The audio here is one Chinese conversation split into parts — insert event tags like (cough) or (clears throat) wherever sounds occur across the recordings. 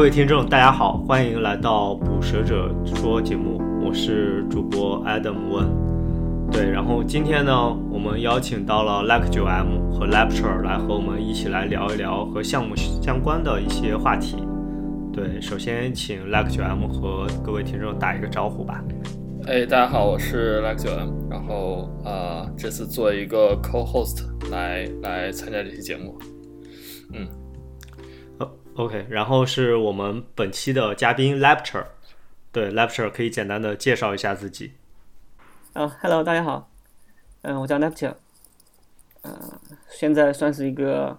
各位听众，大家好，欢迎来到《捕蛇者说》节目，我是主播 Adam Wen。对，然后今天呢，我们邀请到了 Like 九 M 和 Lecture 来和我们一起来聊一聊和项目相关的一些话题。对，首先请 Like 九 M 和各位听众打一个招呼吧。哎，大家好，我是 Like 九 M，然后、呃，这次做一个 co-host 来来参加这期节目。嗯，OK，然后是我们本期的嘉宾 Lecture。对，Lecture 可以简单的介绍一下自己。啊、h e l l o 大家好，嗯、我叫 Lecture，嗯、现在算是一个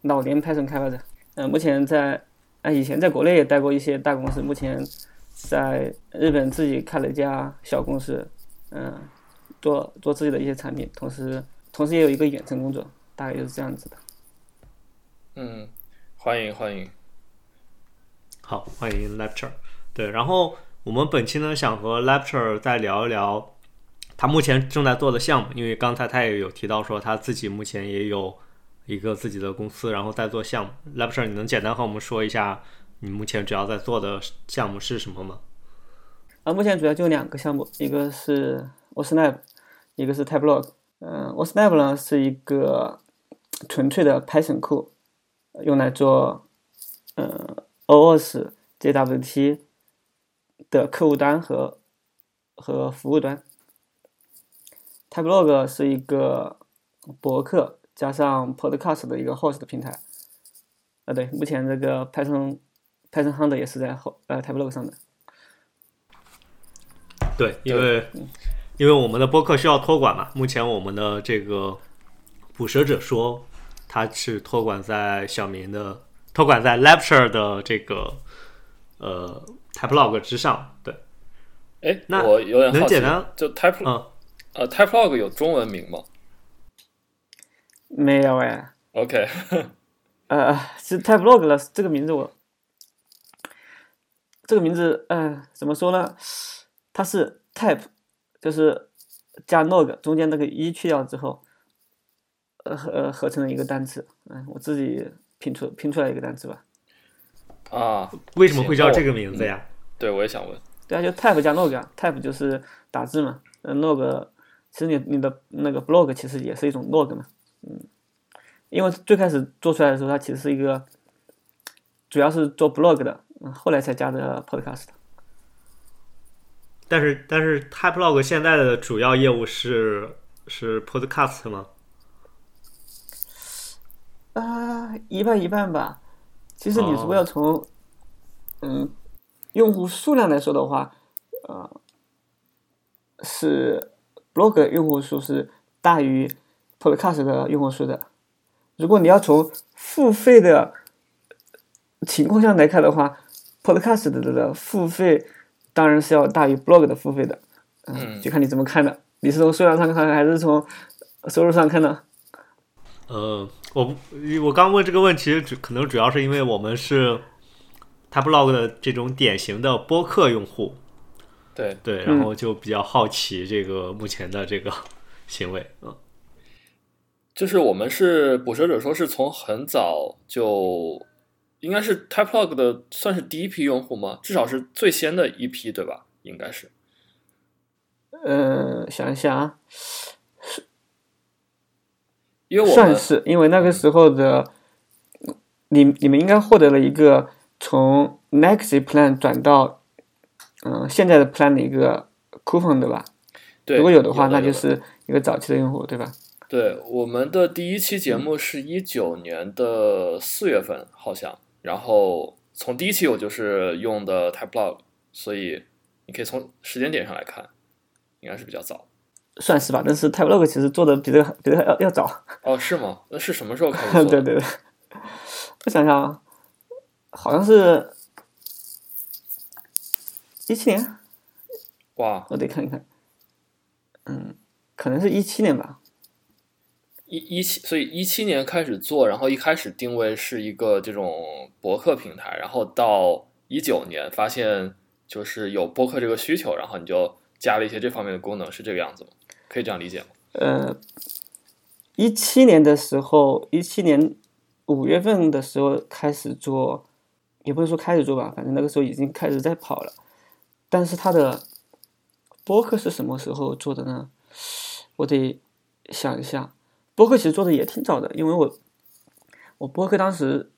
老年 Python 开发者，嗯、目前在，啊，以前在国内也待过一些大公司，目前在日本自己开了一家小公司，嗯、做做自己的一些产品，同时同时也有一个远程工作，大概就是这样子的。嗯，欢迎欢迎。好，欢迎 Lecture。对，然后我们本期呢想和 Lecture 再聊一聊他目前正在做的项目，因为刚才他也有提到说他自己目前也有一个自己的公司，然后在做项目。Lecture，你能简单和我们说一下你目前主要在做的项目是什么吗？啊，目前主要就两个项目，一个是 OSnap，一个是 Typelog。嗯，OSnap 呢是一个纯粹的 Python 库，用来做呃 OOS JWT 的客户端和和服务端。Tabelog 是一个博客加上 Podcast 的一个 host 平台。啊，对，目前这个 Python Python Hunter 也是在后呃 Tabelog 上的。对，因为因为我们的播客需要托管嘛，目前我们的这个捕蛇者说，它是托管在小明的托管在 Lecture 的这个呃 Typelog 之上。对，哎，那我有点好奇能简单，就 Type 嗯，呃 Typelog 有中文名吗没有哎，？OK，(laughs) 呃，其实 Typelog 了这个名字我，这个名字，呃，怎么说呢？它是 type，就是加 log 中间那个一去掉之后，呃合呃合成了一个单词，嗯、我自己拼出拼出来一个单词吧。啊，为什么会叫这个名字呀？对，我也想问。对啊，就 type 加 log 啊，type 就是打字嘛，呃 log 其实你你的那个 blog 其实也是一种 log 嘛，嗯，因为最开始做出来的时候，它其实是一个主要是做 blog 的，嗯，后来才加的 podcast。但是但是 Typelog 现在的主要业务是是 Podcast 吗？啊、一半一半吧。其实你如果哦要从、嗯用户数量来说的话，呃，是 blog 用户数是大于 podcast 的用户数的。如果你要从付费的情况下来看的话，podcast 的的付费当然是要大于 blog 的付费的。嗯就看你怎么看的。你是从数量上看，还是从收入上看呢？呃，我不我刚问这个问题，主可能主要是因为我们是 Typelog 的这种典型的播客用户，对，对，嗯然后就比较好奇这个目前的这个行为，嗯，就是我们是捕蛇者说是从很早就应该是 Typelog 的算是第一批用户吗？至少是最先的一批，对吧？应该是。呃，想一想啊，因为我算是，因为那个时候的你你们应该获得了一个从 Next Plan 转到嗯、现在的 Plan 的一个 coupon 对吧？对如果有的话，那就是一个早期的用户对吧？对，我们的第一期节目是一九年的四月份，好像。然后从第一期我就是用的 Typelog，所以你可以从时间点上来看，应该是比较早。算是吧，但是 Typelog 其实做的比这个比这个要要早。哦，是吗？那是什么时候开始 (laughs) 做的？对对对，我想想啊，好像是一七年，哇，我得看一看。嗯，可能是一七年吧。一一七，所以一七年开始做，然后一开始定位是一个这种博客平台，然后到一九年发现就是有播客这个需求，然后你就加了一些这方面的功能，是这个样子吗？可以这样理解吗？呃，一七年的时候，一七年五月份的时候开始做，也不能说开始做吧，反正那个时候已经开始在跑了。但是他的播客是什么时候做的呢？我得想一下。播客其实做的也挺早的，因为我我播客当时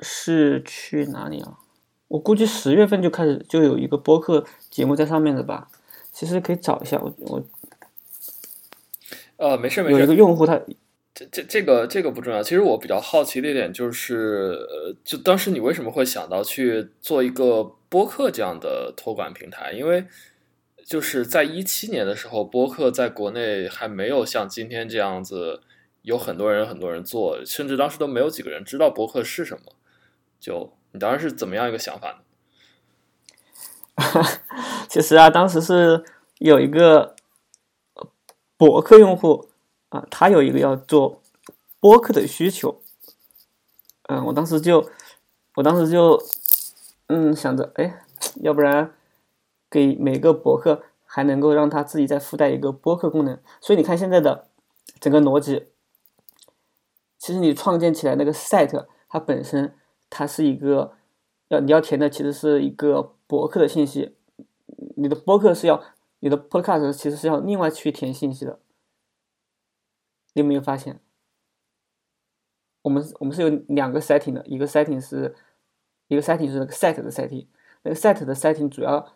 是去哪里啊？我估计十月份就开始就有一个播客节目在上面的吧。其实可以找一下我我呃，没事没事有一个，用户他这这这个这个不重要。其实我比较好奇的一点就是，呃，就当时你为什么会想到去做一个播客这样的托管平台？因为就是在一七年的时候，播客在国内还没有像今天这样子有很多人很多人做，甚至当时都没有几个人知道播客是什么。就你当时是怎么样一个想法呢？(laughs) 其实啊，当时是有一个呃博客用户啊，他有一个要做播客的需求。嗯，我当时就，我当时就，嗯，想着，哎，要不然给每个博客还能够让他自己再附带一个播客功能。所以你看现在的整个逻辑，其实你创建起来那个 site，它本身它是一个要你要填的其实是一个博客的信息，你的播客是要你的 podcast 其实是要另外去填信息的。你有没有发现？我们我们是有两个 setting 的，一个 setting 是一个 setting 是那个 set 的 setting，那个 set 的 setting 主要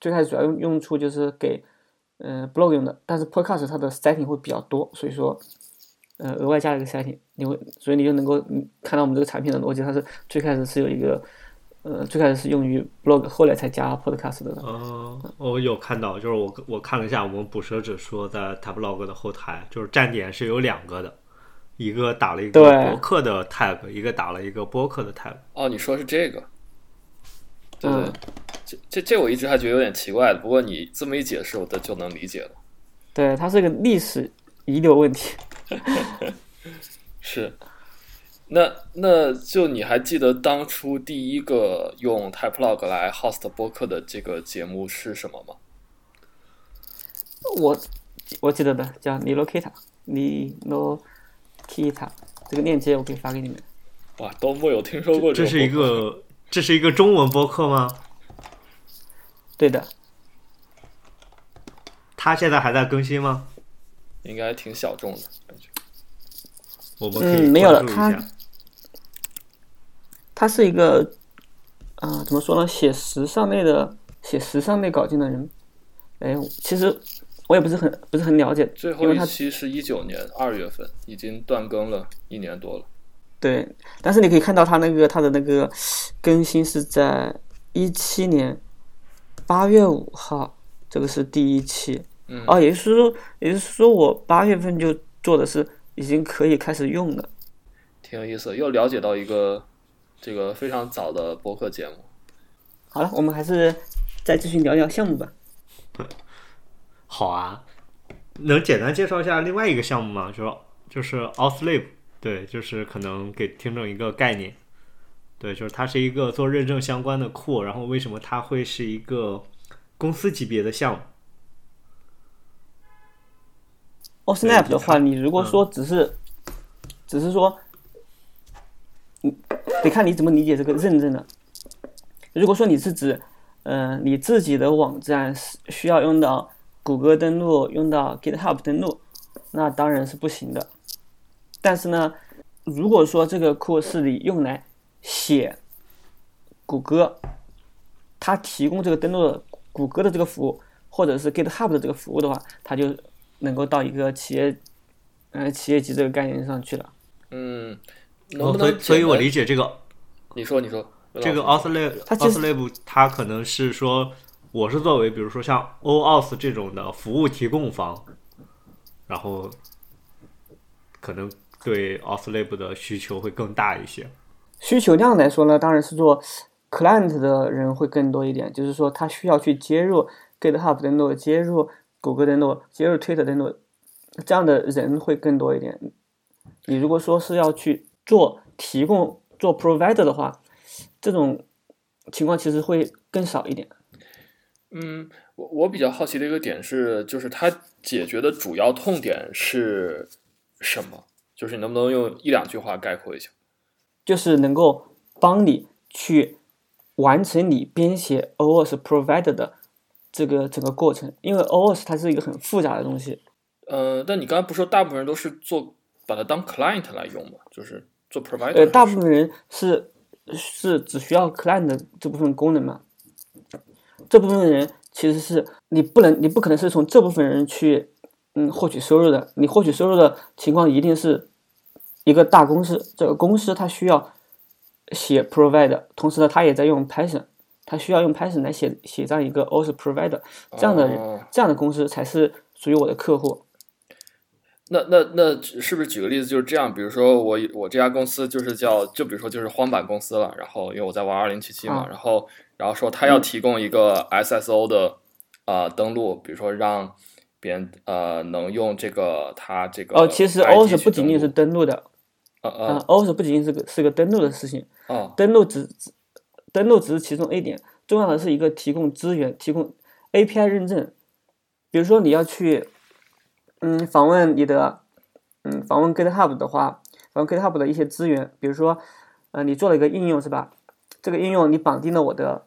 最开始主要用用处就是给嗯、blog 用的，但是 podcast 它的 setting 会比较多，所以说呃额外加了一个 setting，你会所以你就能够看到我们这个产品的逻辑，它是最开始是有一个呃最开始是用于 blog，后来才加 podcast 的。哦，我有看到，就是我我看了一下我们捕蛇者说在 Tablog 的后台，就是站点是有两个的，一个打了一个博客的 tag，一个打了一个播客的 tag。哦，你说是这个？对对，嗯这这这我一直还觉得有点奇怪的，不过你这么一解释，我的就能理解了。对，它是个历史遗留问题。(laughs) 是，那那就你还记得当初第一个用 Typelog 来 host 播客的这个节目是什么吗？我我记得的叫 Nilokita，Nilokita，这个链接我可以发给你们。哇，都没有听说过这是一个这是一个中文播客吗？对的，它现在还在更新吗？应该挺小众的感觉。我们可以嗯没有了关注一它下他是一个啊、怎么说呢？写时尚类的，写时尚类稿件的人。哎，其实我也不是很不是很了解，最后一期是一九年二月份，已经断更了一年多了。对，但是你可以看到他那个他的那个更新是在一七年八月五号，这个是第一期。嗯哦，也就是说，也就是说我八月份就做的是已经可以开始用了。挺有意思，又了解到一个这个非常早的播客节目。好了，我们还是再继续聊聊项目吧。好啊，能简单介绍一下另外一个项目吗？就是就是 Outlib，对，就是可能给听众一个概念。对，就是它是一个做认证相关的库，然后为什么它会是一个公司级别的项目？o s n a p 的话，你如果说只是，只是说，你得看你怎么理解这个认证了。如果说你是指，呃，你自己的网站是需要用到谷歌登录，用到 GitHub 登录，那当然是不行的。但是呢，如果说这个库是你用来写谷歌，它提供这个登录谷歌的这个服务，或者是 GitHub 的这个服务的话，它就能够到一个企业，呃，企业级这个概念上去了。嗯，能哦，不能所以所以我理解这个你说，你说这个老 Outlib 它其实 Outlib 它可能是说，我是作为比如说像 OAuth 这种的服务提供方，然后可能对 Outlib 的需求会更大一些。需求量来说呢，当然是做 client 的人会更多一点，就是说他需要去接入 GitHub 登录、接入谷歌登录、接入 Twitter 登录，这样的人会更多一点。你如果说是要去做提供做 provider 的话，这种情况其实会更少一点。嗯，我我比较好奇的一个点是，就是它解决的主要痛点是什么？就是你能不能用一两句话概括一下？就是能够帮你去完成你编写 OS provider 的这个整个过程，因为 OS 它是一个很复杂的东西。呃，但你刚才不是说大部分人都是做把它当 client 来用吗？就是做 provider。呃，大部分人是是只需要 client 的这部分功能嘛？这部分人其实是你不能，你不可能是从这部分人去嗯获取收入的。你获取收入的情况一定是一个大公司，这个公司它需要写 provide，同时呢，它也在用 Python，它需要用 Python 来写写这样一个 OS provider，这样的这样的公司才是属于我的客户。那那那是不是举个例子就是这样？比如说我我这家公司就是叫，就比如说就是荒坂公司了，然后因为我在玩二零七七嘛，啊然后然后说他要提供一个 SSO 的呃登录，比如说让别人呃能用这个他这个哦，其实 OS 去不仅仅是登录的，呃嗯呃，OS 不仅仅是个是个登录的事情，哦登录只只登录只是其中一点，重要的是一个提供资源、提供 API 认证。比如说你要去，嗯，访问你的，嗯，访问 GitHub 的话，访问 GitHub 的一些资源，比如说，呃，你做了一个应用是吧？这个应用你绑定了我的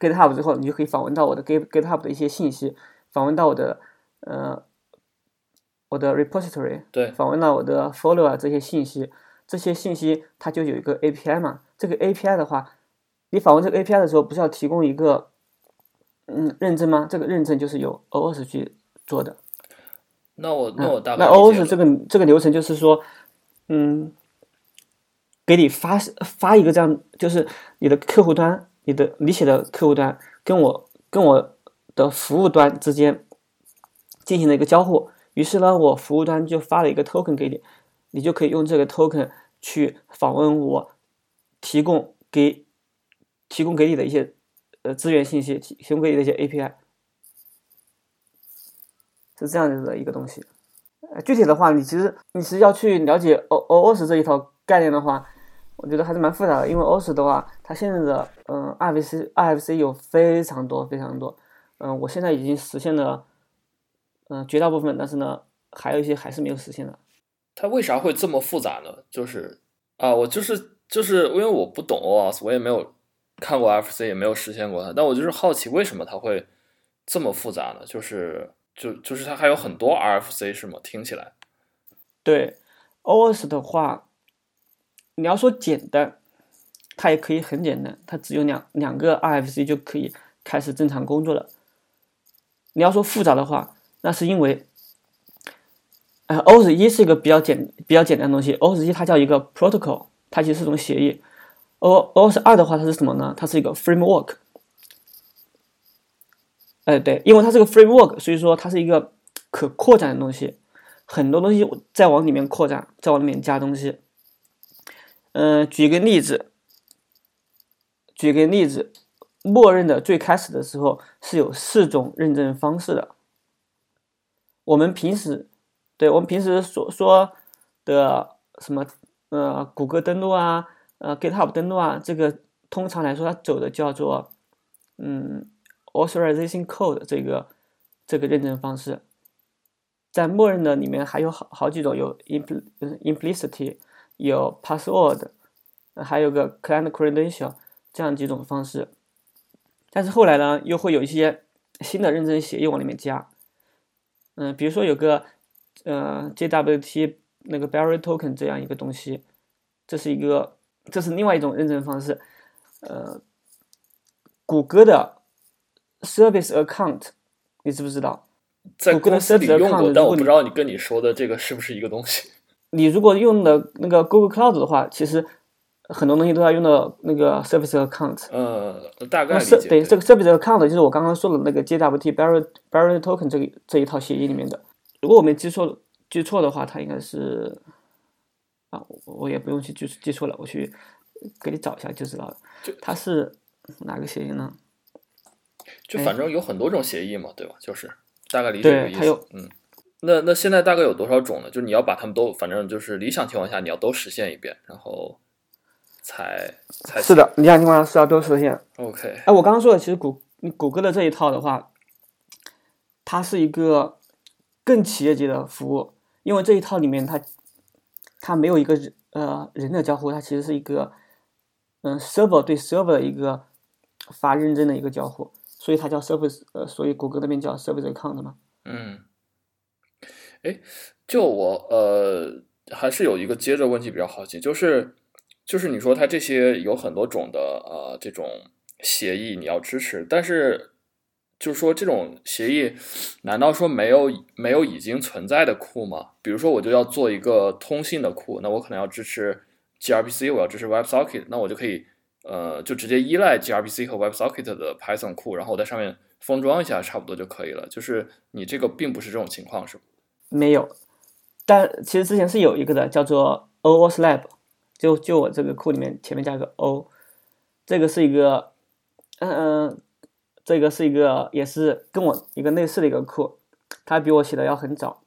GitHub 之后，你就可以访问到我的 Git GitHub 的一些信息，访问到我的，呃，我的 repository，对访问到我的 follow 啊这些信息，这些信息它就有一个 API 嘛。这个 API 的话，你访问这个 API 的时候，不是要提供一个嗯认证吗？这个认证就是由 OS 去做的。那我那我大概嗯那 OS 这个这个流程就是说，嗯，给你发发一个这样，就是你的客户端，你的你写的客户端跟我跟我的服务端之间进行了一个交互。于是呢，我服务端就发了一个 token 给你，你就可以用这个 token 去访问我提供给提供给你的一些呃资源信息，提提供给你的一些 API。是这样子的一个东西。呃，具体的话，你其实你是要去了解 O O OS 这一套概念的话，我觉得还是蛮复杂的。因为 OS 的话，它现在的嗯 RFC RFC 有非常多非常多，嗯，我现在已经实现了嗯绝大部分，但是呢，还有一些还是没有实现的。它为啥会这么复杂呢？就是啊，我就是就是因为我不懂 OS，我也没有看过 RFC，也没有实现过它，但我就是好奇为什么它会这么复杂呢？就是就就是它还有很多 RFC 是吗？听起来对 OS 的话，你要说简单，它也可以很简单，它只有两两个 RFC 就可以开始正常工作了。你要说复杂的话，那是因为，呃，OS 一是一个比较简比较简单的东西，OS 一它叫一个 protocol，它其实是一种协议。O OS 二的话，它是什么呢？它是一个 framework。哎，对，因为它是个 framework，所以说它是一个可扩展的东西，很多东西再往里面扩展，再往里面加东西。嗯、举个例子，举个例子，默认的最开始的时候是有四种认证方式的。我们平时，对我们平时所说的什么呃，谷歌登录啊，呃，GitHub 登录啊，这个通常来说它走的叫做嗯 authorization code 这个这个认证方式。在默认的里面还有好好几种，有 impl 呃 implicit，有 password，还有个 client credential 这样几种方式。但是后来呢，又会有一些新的认证协议往里面加。嗯，比如说有个呃 JWT 那个 Barrier Token 这样一个东西，这是一个这是另外一种认证方式。呃，谷歌的 Service Account 你知不知道？在公司里用过，但我不知道你跟你说的这个是不是一个东西。(laughs) 你如果用的那个 Google Cloud 的话，其实很多东西都要用到那个 Service Account。呃，大概那理解。是对这个 Service Account 就是我刚刚说的那个 JWT Barrier Barrier Token 这个这一套协议里面的。如果我没记错记错的话，它应该是啊，我我也不用去记记错了，我去给你找一下就知道了就。它是哪个协议呢？就反正有很多种协议嘛，对吧？就是大概理解这个意对它有思。嗯，那那现在大概有多少种呢？就是你要把它们都，反正就是理想情况下你要都实现一遍，然后才才是的，理想情况下是要都实现。OK。哎，我刚刚说的，其实谷谷歌的这一套的话，它是一个更企业级的服务，因为这一套里面它它没有一个人呃人的交互，它其实是一个嗯，server 对 server 的一个发认证的一个交互，所以它叫 service，呃，所以谷歌那边叫 service account 嘛。嗯，哎，就我呃还是有一个接着问题比较好奇，就是就是你说它这些有很多种的呃这种协议你要支持，但是就是说这种协议难道说没有没有已经存在的库吗？比如说我就要做一个通信的库，那我可能要支持 gRPC，我要支持 WebSocket，那我就可以呃就直接依赖 gRPC 和 WebSocket 的 Python 库，然后我在上面封装一下，差不多就可以了。就是你这个并不是这种情况，是？没有，但其实之前是有一个的，叫做 OOSLab，就就我这个库里面前面加个 O，这个是一个，嗯嗯，这个是一个也是跟我一个类似的一个库，它比我写的要很早。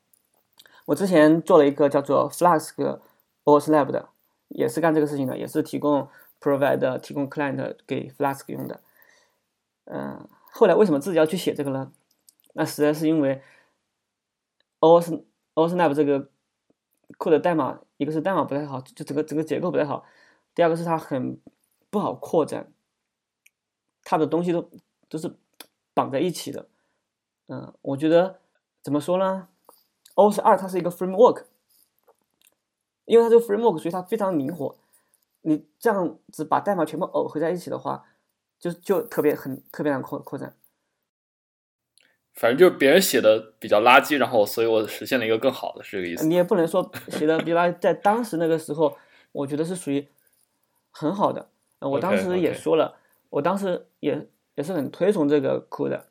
我之前做了一个叫做 Flask OOSLab 的，也是干这个事情的，也是提供 provide 提供 client 给 Flask 用的。嗯，后来为什么自己要去写这个呢？那实在是因为 OS OSNAP 这个库的代码，一个是代码不太好，就整个整个结构不太好；第二个是它很不好扩展，它的东西都都是绑在一起的。嗯，我觉得怎么说呢？OS 二它是一个 framework，因为它这个 framework，所以它非常灵活。你这样子把代码全部耦合在一起的话，就就特别很特别难扩扩展。反正就是别人写的比较垃圾，然后所以我实现了一个更好的，是这个意思。你也不能说写的比垃圾，(laughs) 在当时那个时候，我觉得是属于很好的。嗯我当时也说了我当时也也是很推崇这个库的，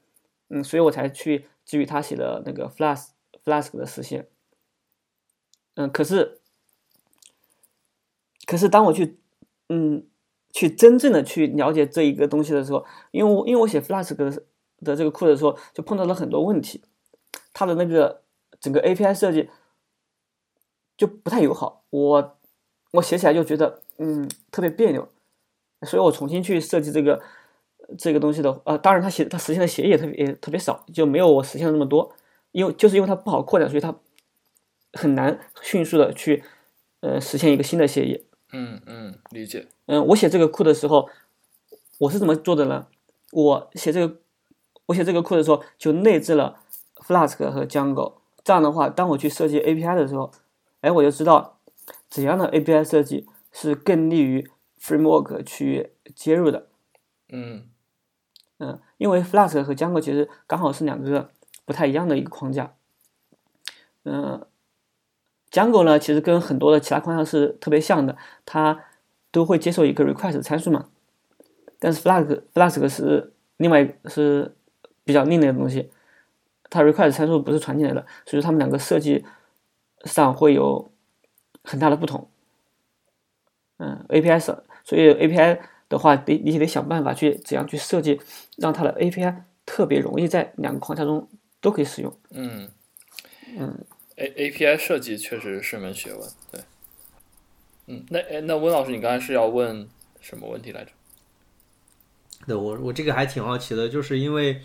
嗯，所以我才去基于他写的那个 Flask Flask 的实现。嗯，可是可是当我去嗯去真正的去了解这一个东西的时候，因为我因为我写 Flask 的的这个库的时候，就碰到了很多问题，它的那个整个 API 设计就不太友好，我我写起来就觉得嗯特别别扭，所以我重新去设计这个这个东西的呃，当然它写它实现的协议也特别也特别少，就没有我实现的那么多，因为就是因为它不好扩展，所以它很难迅速的去呃实现一个新的协议。嗯嗯，理解。嗯，我写这个库的时候，我是怎么做的呢？我写这个我写这个库的时候，就内置了 Flask 和 Django。这样的话，当我去设计 API 的时候，哎，我就知道怎样的 API 设计是更利于 Framework 去接入的。嗯嗯，因为 Flask 和 Django 其实刚好是两个不太一样的一个框架。嗯，Django 呢，其实跟很多的其他框架是特别像的，它都会接受一个 request 参数嘛。但是 Flask Flask 是另外是比较另类的东西，它 request 参数不是传进来的，所以说它们两个设计上会有很大的不同。嗯，API 是，所以 API 的话，得你得想办法去怎样去设计，让它的 API 特别容易在两个框架中都可以使用。嗯嗯，A A P I 设计确实是门学问，对。嗯，那哎，那温老师，你刚才是要问什么问题来着？对我我这个还挺好奇的，就是因为，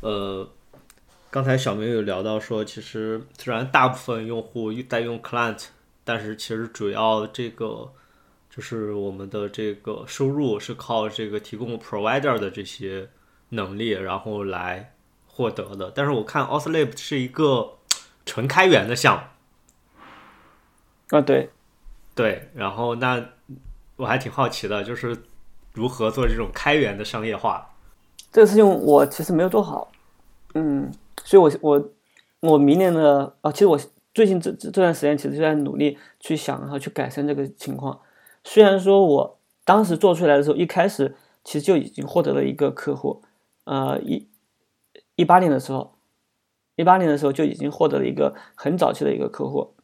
呃，刚才小明有聊到说，其实虽然大部分用户在用 client，但是其实主要这个就是我们的这个收入是靠这个提供 provider 的这些能力，然后来获得的。但是我看 OSLab 是一个纯开源的项目，啊，对，对，然后那我还挺好奇的，就是如何做这种开源的商业化。这个事情我其实没有做好，嗯，所以我我我明年的啊，其实我最近这这这段时间其实就在努力去想，然后去改善这个情况。虽然说我当时做出来的时候，一开始其实就已经获得了一个客户，呃，一一八年的时候，一八年的时候就已经获得了一个很早期的一个客户，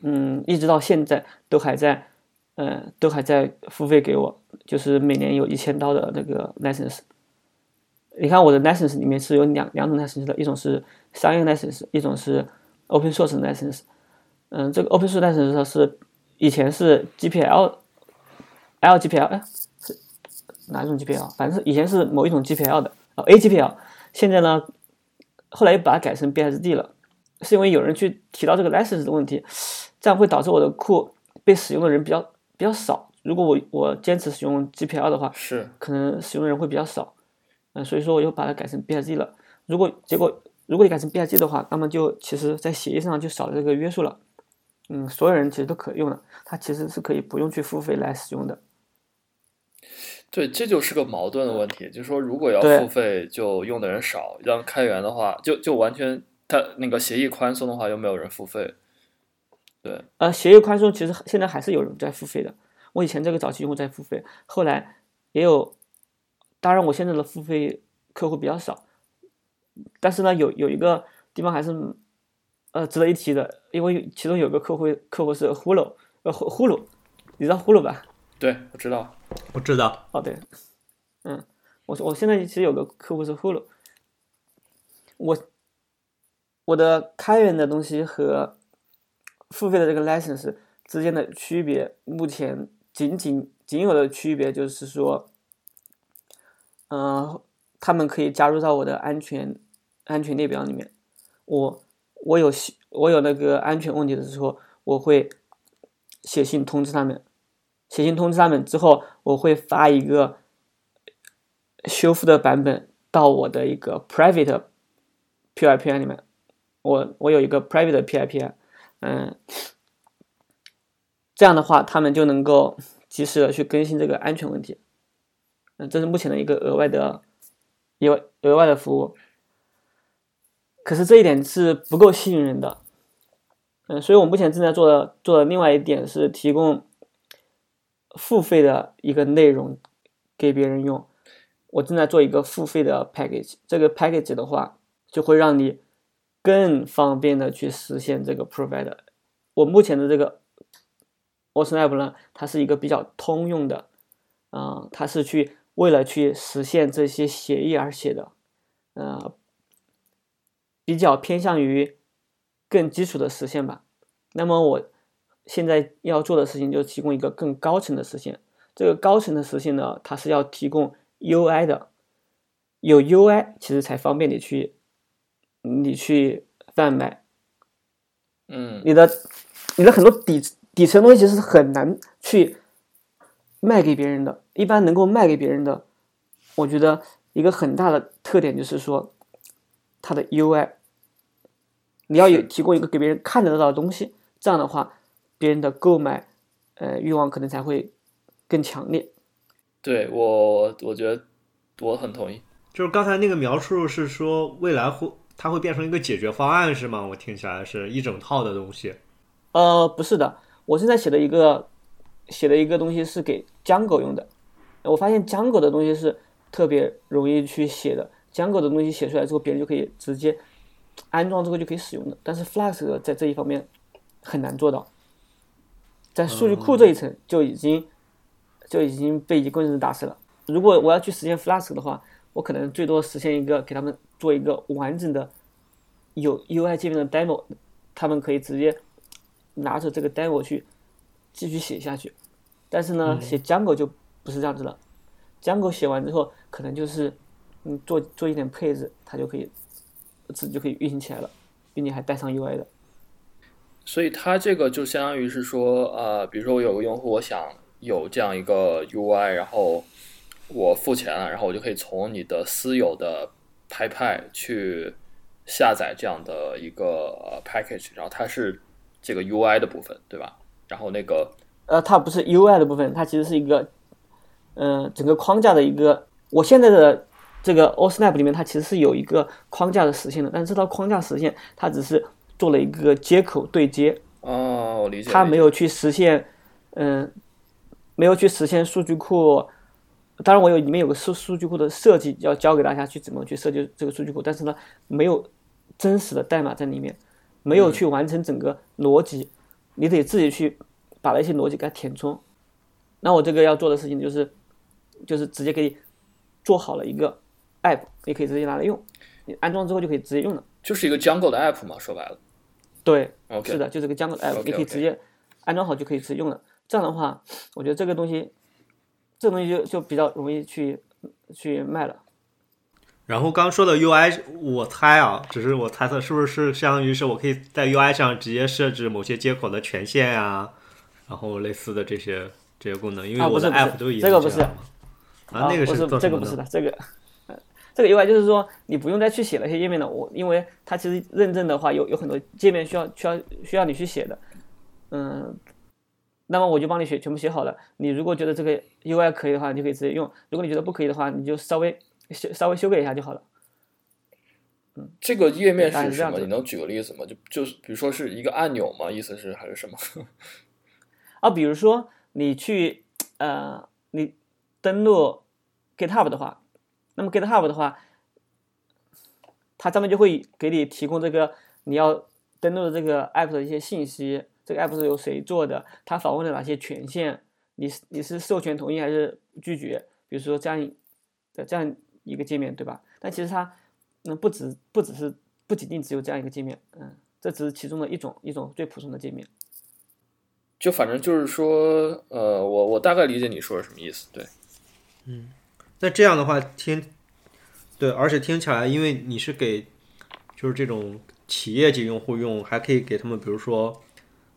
嗯，一直到现在都还在，呃，都还在付费给我，就是每年有一千刀的那个 license。你看我的 license 里面是有两两种 license 的，一种是商业 license，一种是 open source license。嗯，这个 open source license 它是以前是 GPL、LGPL，哎，是哪一种 GPL？反正是以前是某一种 GPL 的啊、AGPL，现在呢，后来又把它改成 BSD 了，是因为有人去提到这个 license 的问题，这样会导致我的库被使用的人比较比较少，如果我我坚持使用 GPL 的话，是。可能使用的人会比较少，嗯、所以说我又把它改成 BSD 了。如果结果如果你改成 BSD 的话，那么就其实在协议上就少了这个约束了，嗯，所有人其实都可以用的，它其实是可以不用去付费来使用的。对，这就是个矛盾的问题，就是说如果要付费，就用的人少；让开源的话，就就完全它那个协议宽松的话，又没有人付费。对，呃，协议宽松其实现在还是有人在付费的。我以前这个早期用户在付费，后来也有，当然我现在的付费客户比较少，但是呢，有有一个地方还是呃值得一提的，因为其中有个客户客户是 Hulu，呃呼呼噜，你知道呼噜吧？对，我知道。我知道，哦对，嗯，我我现在其实有个客户是 Hulu，我我的开源的东西和付费的这个 license 之间的区别，目前仅仅仅有的区别就是说，呃，他们可以加入到我的安全安全列表里面。我我有我有那个安全问题的时候，我会写信通知他们，写信通知他们之后，我会发一个修复的版本到我的一个 private PIPI 里面。我我有一个 private PIPI，嗯，这样的话，他们就能够及时的去更新这个安全问题。嗯，这是目前的一个额外的、额额外的服务。可是这一点是不够吸引人的。嗯，所以我目前正在做的做的另外一点是提供付费的一个内容给别人用。我正在做一个付费的 package，这个 package 的话就会让你更方便的去实现这个 provider。我目前的这个 OSNAP 呢，它是一个比较通用的，啊、它是去为了去实现这些协议而写的，呃，比较偏向于更基础的实现吧。那么我现在要做的事情就是提供一个更高层的实现。这个高层的实现呢，它是要提供 UI 的，有 UI 其实才方便你去你去贩卖。嗯，你的你的很多底底层东西其实是很难去卖给别人的。一般能够卖给别人的，我觉得一个很大的特点就是说它的 UI，你要有提供一个给别人看得到的东西，这样的话，别人的购买呃欲望可能才会更强烈。对我我觉得我很同意。就是刚才那个描述是说未来会它会变成一个解决方案是吗？我听起来是一整套的东西。呃，不是的，我现在写的一个写的一个东西是给 Django 用的。我发现 Django 的东西是特别容易去写的，Django 的东西写出来之后，别人就可以直接安装之后就可以使用的。但是 Flask 在这一方面很难做到，在数据库这一层就已经就已经被一棍子打死了。如果我要去实现 Flask 的话，我可能最多实现一个给他们做一个完整的有 UI 界面的 demo，他们可以直接拿着这个 demo 去继续写下去。但是呢，写 Django 就不是这样子了。Django 写完之后，可能就是嗯做做一点配置，它就可以自己就可以运行起来了，并且还带上 UI 的。所以它这个就相当于是说，呃，比如说我有个用户，我想有这样一个 UI，然后我付钱了，然后我就可以从你的私有的 PyPy 去下载这样的一个呃 package，然后它是这个 UI 的部分，对吧？然后那个呃，它不是 UI 的部分，它其实是一个，嗯、整个框架的一个。我现在的这个 OSNAP 里面，它其实是有一个框架的实现的，但是这套框架实现，它只是做了一个接口对接，哦，我理解，理解它没有去实现，嗯、没有去实现数据库。当然，我有里面有个数数据库的设计，要教给大家去怎么去设计这个数据库，但是呢，没有真实的代码在里面，没有去完成整个逻辑，你得自己去把那些逻辑给它填充。那我这个要做的事情就是，就是直接给你做好了一个 app，你可以直接拿来用，你安装之后就可以直接用了。就是一个 Jungle 的 app 嘛，说白了。对，OK，是的，就是个 Django 的 app，OK，你可以直接安装好就可以直接用了。这样的话，我觉得这个东西，这个东西就就比较容易去去卖了。然后刚说的 UI，我猜啊，只是我猜测，是不是相当于是我可以在 UI 上直接设置某些接口的权限啊，然后类似的这些这些功能，因为啊我的 app 都已经这个不是样了啊，那个不是这个不是的，这个，呃，这个 UI 就是说你不用再去写那些页面了。我因为它其实认证的话有有很多界面需要需要需要你去写的，嗯，那么我就帮你写全部写好了。你如果觉得这个 UI 可以的话，你就可以直接用；如果你觉得不可以的话，你就稍微修稍微修改一下就好了。嗯这个页面是什么？你能举个例子吗？就就是比如说是一个按钮吗？意思是还是什么？啊，(laughs) 比如说你去呃，你登录 GitHub 的话，那么 GitHub 的话，它上面就会给你提供这个你要登录的这个 app 的一些信息，这个 app 是由谁做的，它访问了哪些权限，你是你是授权同意还是拒绝？比如说这样的这样一个界面，对吧？但其实它那不止不只是不仅仅只有这样一个界面，嗯，这只是其中的一种一种最普通的界面。就反正就是说，呃，我我大概理解你说的什么意思。对，那这样的话听，对，而且听起来，因为你是给就是这种企业级用户用，还可以给他们，比如说，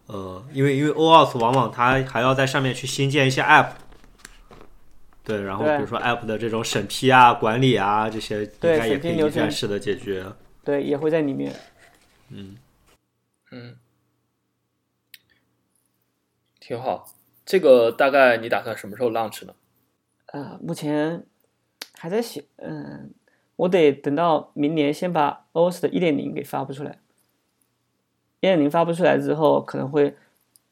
呃，因为因为 OAuth 往往它还要在上面去新建一些 App，对，然后比如说 App 的这种审批啊、管理啊这些，应对该也可以审批流程一站式的解决。对，也会在里面。嗯，挺好。这个大概你打算什么时候 launch 呢？呃，目前还在写，嗯，我得等到明年先把 OS 的一点零给发布出来。一点零发布出来之后，可能会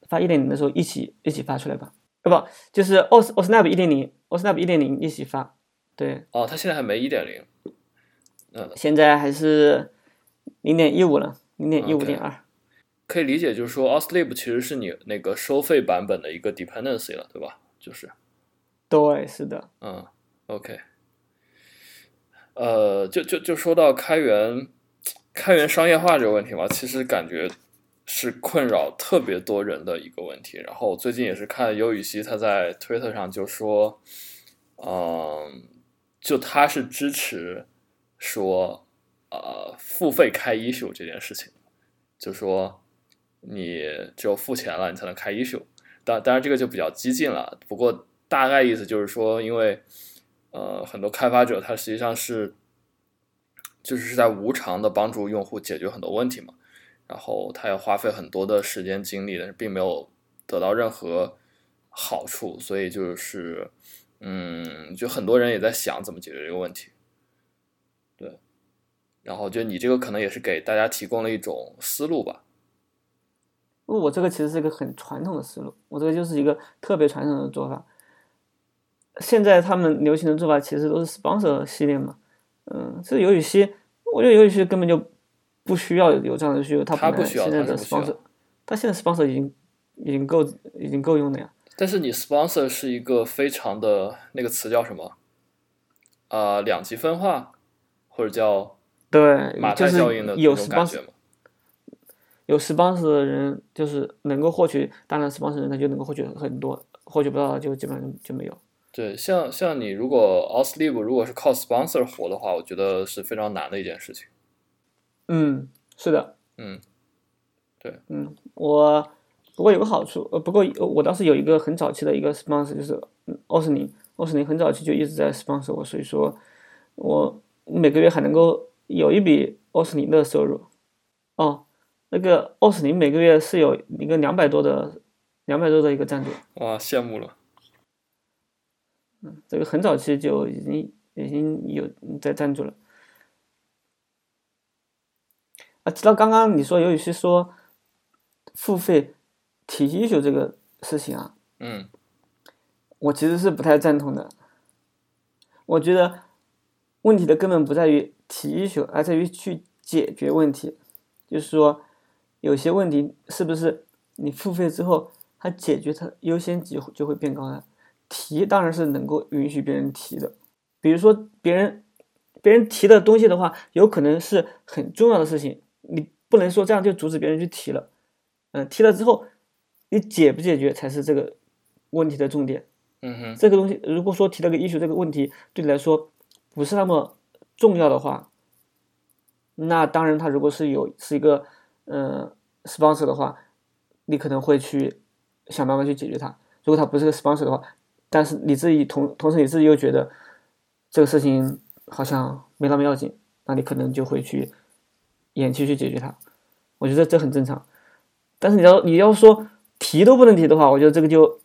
发一点零的时候一起一起发出来吧？呃，不，就是 OS OSNAP 一点零，OSNAP 一点零一起发。对，哦，它现在还没一点零。嗯现在还是零点一五了，零点一五点二。可以理解，就是说 OSLib 其实是你那个收费版本的一个 dependency 了，对吧？就是，对，是的，嗯，OK。呃，就就就说到开源，开源商业化这个问题嘛，其实感觉是困扰特别多人的一个问题。然后最近也是看尤雨溪他在推特上就说，嗯，就他是支持说，呃，付费开 issue 这件事情，就说你只有付钱了，你才能开 issue。当当然这个就比较激进了，不过大概意思就是说，因为呃很多开发者他实际上是就是是在无偿的帮助用户解决很多问题嘛，然后他要花费很多的时间精力，但是并没有得到任何好处，所以就是嗯，就很多人也在想怎么解决这个问题。对，然后就你这个可能也是给大家提供了一种思路吧。因为我这个其实是一个很传统的思路，我这个就是一个特别传统的做法。现在他们流行的做法其实都是 sponsor 系列嘛，嗯，这尤雨溪，我觉得尤雨溪根本就不需要有这样的需求，他他不需要现在的 sponsor，他现在 sponsor 已经已经够已经够用了呀。但是你 sponsor 是一个非常的那个词叫什么？啊、两极分化，或者叫对，马就是太效应的有那种感觉 sponsor 嘛？有 sponsor 的人，就是能够获取大量 sponsor 的人，他就能够获取很多，获取不到的就基本上就没有。对，像像你如果 Ouslib 如果是靠 sponsor 活的话，我觉得是非常难的一件事情。嗯，是的，嗯，对嗯，我不过有个好处，呃，不过我当时有一个很早期的一个 sponsor，就是嗯奥斯宁，奥斯宁很早期就一直在 sponsor 我，所以说我每个月还能够有一笔奥斯宁的收入。哦，那个奥斯宁每个月是有一个两百多的两百多的一个赞助，哇，羡慕了。这个很早期就已经已经有在赞助了。啊，提到刚刚你说尤雨溪说付费提 issue 这个事情啊，嗯我其实是不太赞同的。我觉得问题的根本不在于提 issue，而在于去解决问题。就是说，有些问题是不是你付费之后，它解决它优先级就会变高呢？提当然是能够允许别人提的，比如说别人别人提的东西的话，有可能是很重要的事情，你不能说这样就阻止别人去提了。嗯、提了之后，你解不解决才是这个问题的重点。嗯哼，这个东西，如果说提了个 issue 这个问题对你来说不是那么重要的话，那当然，他如果是有是一个呃 sponsor 的话，你可能会去想办法去解决它。如果他不是个 sponsor 的话，但是你自己同同时你自己又觉得这个事情好像没那么要紧，那你可能就会去延期去解决它。我觉得这很正常。但是你要你要说提都不能提的话，我觉得这个就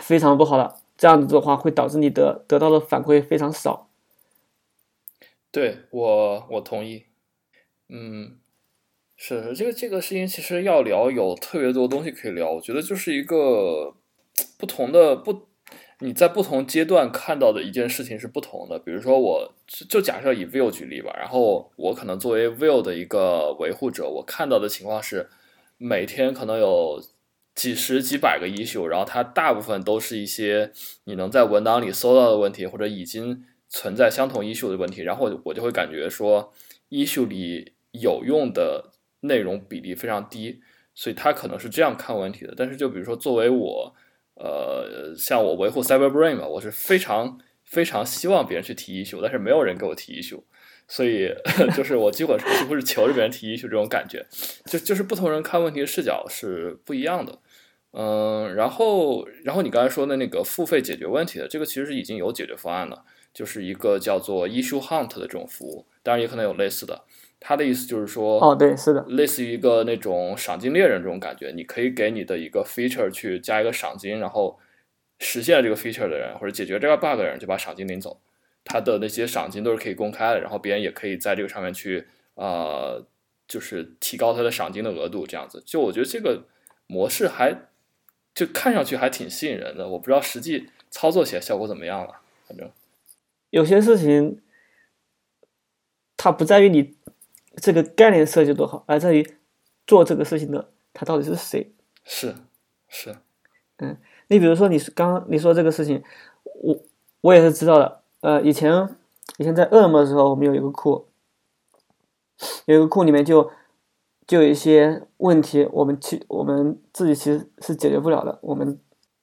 非常不好了。这样子的话会导致你得得到的反馈非常少。对我我同意。嗯。是这个这个事情，其实要聊有特别多东西可以聊。我觉得就是一个不同的不，你在不同阶段看到的一件事情是不同的。比如说，我就假设以 view 举例吧，然后我可能作为 view 的一个维护者，我看到的情况是，每天可能有几十几百个 issue，然后它大部分都是一些你能在文档里搜到的问题，或者已经存在相同 issue 的问题，然后我就会感觉说，issue 里有用的。内容比例非常低，所以他可能是这样看问题的。但是，就比如说，作为我，呃，像我维护 CyberBrain 吧，我是非常非常希望别人去提 issue，但是没有人给我提 issue，所以 (laughs) 就是我基本几乎是求着别人提 issue 这种感觉。就就是不同人看问题的视角是不一样的。嗯，然后然后你刚才说的那个付费解决问题的，这个其实是已经有解决方案了，就是一个叫做 Issue Hunt 的这种服务，当然也可能有类似的。他的意思就是说，哦，对，是的，类似于一个那种赏金猎人这种感觉，你可以给你的一个 feature 去加一个赏金，然后实现这个 feature 的人或者解决这个 bug 的人就把赏金领走。他的那些赏金都是可以公开的，然后别人也可以在这个上面去呃，就是提高他的赏金的额度，这样子。就我觉得这个模式还就看上去还挺吸引人的，我不知道实际操作起来效果怎么样了。反正有些事情它不在于你。这个概念设计多好，而在于做这个事情的他到底是谁？是是，嗯，你比如说，你是刚你说这个事情，我我也是知道的。呃，以前以前在饿了么的时候，我们有一个库，有一个库里面就就有一些问题，我们其我们自己其实是解决不了的。我们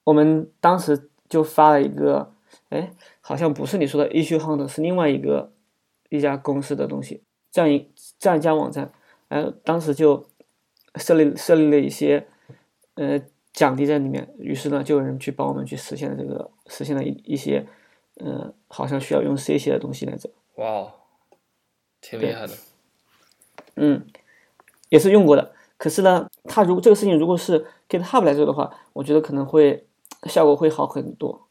我们当时就发了一个，哎，好像不是你说的 issue hunt，是另外一个一家公司的东西。这样一这样一家网站，然后当时就设立设立了一些呃奖励在里面，于是呢就有人去帮我们去实现了这个实现了一一些呃好像需要用 C 写的东西来着。哇哦，挺厉害的。嗯，也是用过的。可是呢，他如果这个事情如果是 GitHub 来做的话，我觉得可能会效果会好很多。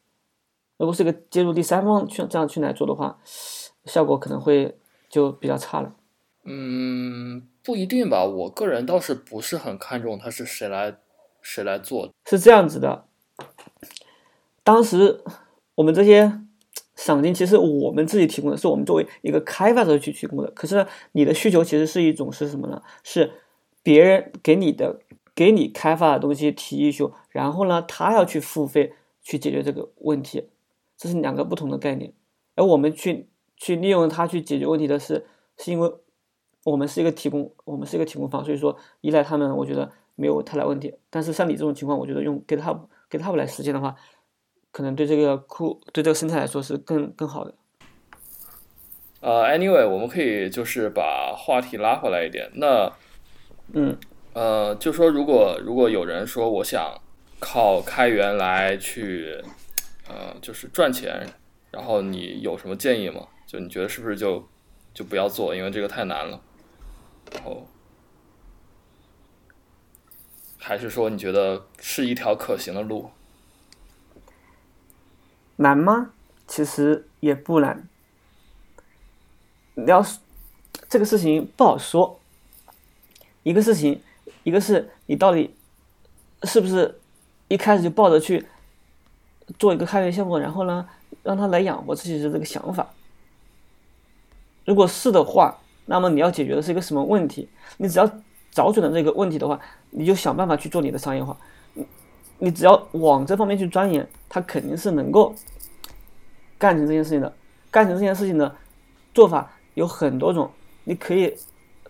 如果是个接入第三方去这样去来做的话，效果可能会。就比较差了，嗯，不一定吧。我个人倒是不是很看重他是谁来谁来做。是这样子的，当时我们这些赏金其实我们自己提供的，是我们作为一个开发者去提供的。可是你的需求其实是一种是什么呢？是别人给你的给你开发的东西提需求，然后呢，他要去付费去解决这个问题，这是两个不同的概念。而我们去。去利用它去解决问题的是，是因为我们是一个提供，我们是一个提供方，所以说依赖他们，我觉得没有太大问题。但是像你这种情况，我觉得用 GitHub GitHub 来实现的话，可能对这个库对这个生态来说是更更好的。呃，Anyway，我们可以就是把话题拉回来一点。那，嗯，呃，就说如果如果有人说我想靠开源来去，呃，就是赚钱，然后你有什么建议吗？就你觉得是不是就就不要做，因为这个太难了。然后还是说你觉得是一条可行的路？难吗？其实也不难。你要是这个事情不好说。一个事情，一个是你到底是不是一开始就抱着去做一个开源项目，然后呢让他来养活自己的这个想法。如果是的话，那么你要解决的是一个什么问题？你只要找准了这个问题的话，你就想办法去做你的商业化。你只要往这方面去钻研，他肯定是能够干成这件事情的。干成这件事情的做法有很多种，你可以，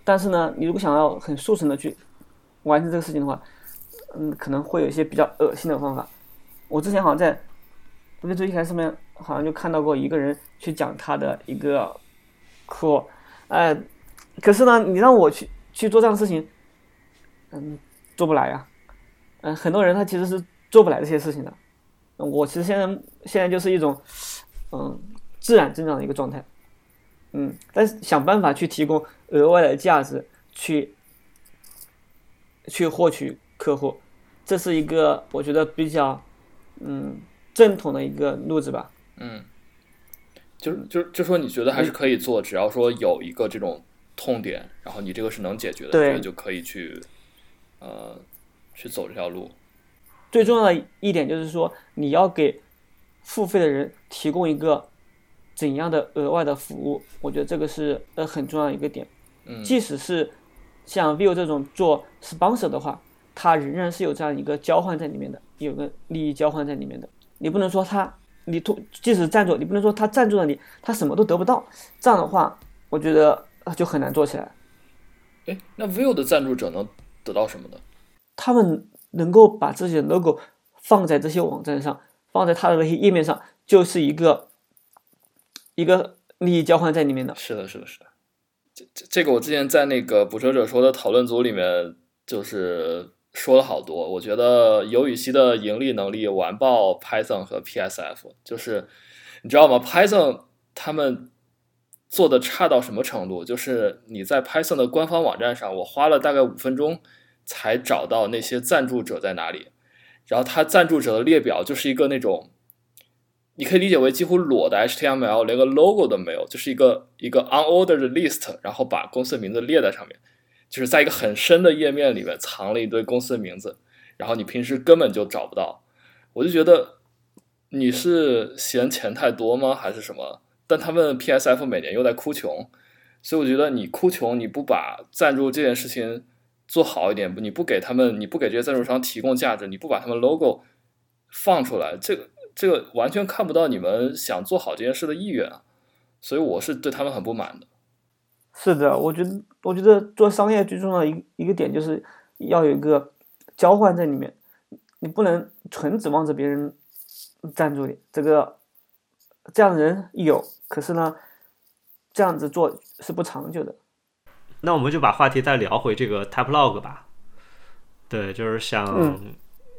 但是呢，你如果想要很速成的去完成这个事情的话，嗯，可能会有一些比较恶心的方法。我之前好像在不是最开始上面好像就看到过一个人去讲他的一个。酷，哎，可是呢，你让我去去做这样的事情，嗯，做不来呀。嗯，很多人他其实是做不来这些事情的。我其实现在现在就是一种嗯自然增长的一个状态，嗯，但是想办法去提供额外的价值，去去获取客户，这是一个我觉得比较嗯正统的一个路子吧。嗯，就是就是就说你觉得还是可以做，只要说有一个这种痛点，然后你这个是能解决的，对觉得就可以去呃去走这条路。最重要的一点就是说，你要给付费的人提供一个怎样的额外的服务，我觉得这个是呃很重要的一个点。嗯即使是像 Vivo 这种做 sponsor 的话，它仍然是有这样一个交换在里面的，有个利益交换在里面的。你不能说他，你突即使赞助，你不能说他赞助了你，他什么都得不到。这样的话，我觉得呃就很难做起来。哎，那 View 的赞助者能得到什么呢？他们能够把自己的 logo 放在这些网站上，放在他的那些页面上，就是一个一个利益交换在里面的。是的，是的，是的。这这这个我之前在那个捕蛇者说的讨论组里面就是说了好多。我觉得尤雨溪的盈利能力完爆 Python 和 PSF，就是你知道吗？Python 他们做的差到什么程度？就是你在 Python 的官方网站上，我花了大概五分钟才找到那些赞助者在哪里，然后他赞助者的列表就是一个那种。你可以理解为几乎裸的 HTML，连个 logo 都没有，就是一个一个 unordered list，然后把公司名字列在上面，就是在一个很深的页面里面藏了一堆公司的名字，然后你平时根本就找不到。我就觉得你是嫌钱太多吗，还是什么？但他们 PSF 每年又在哭穷，所以我觉得你哭穷，你不把赞助这件事情做好一点，你不给他们，你不给这些赞助商提供价值，你不把他们 logo 放出来，这个。这个完全看不到你们想做好这件事的意愿啊，所以我是对他们很不满的。是的，我觉得，我觉得做商业最重要的一一个点就是要有一个交换在里面，你不能纯指望着别人赞助你。这个这样的人有，可是呢，这样子做是不长久的。那我们就把话题再聊回这个 Typelog 吧。对，就是想。嗯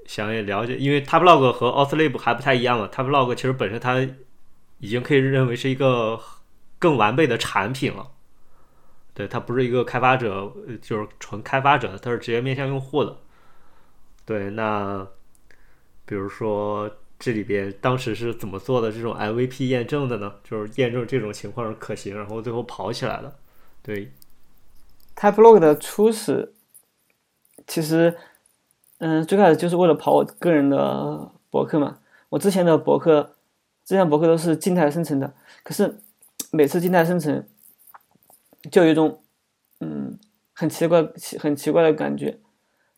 想也了解，因为 Typelog 和 Authorlib 还不太一样嘛。Typelog 其实本身它已经可以认为是一个更完备的产品了。对，它不是一个开发者，就是纯开发者，它是直接面向用户的。对，那比如说这里边当时是怎么做的这种 MVP 验证的呢？就是验证这种情况是可行，然后最后跑起来了。对，Typelog 的初始其实。嗯，最开始就是为了跑我个人的博客嘛。我之前的博客，之前博客都是静态生成的，可是每次静态生成，就有一种嗯很奇怪、很奇怪的感觉。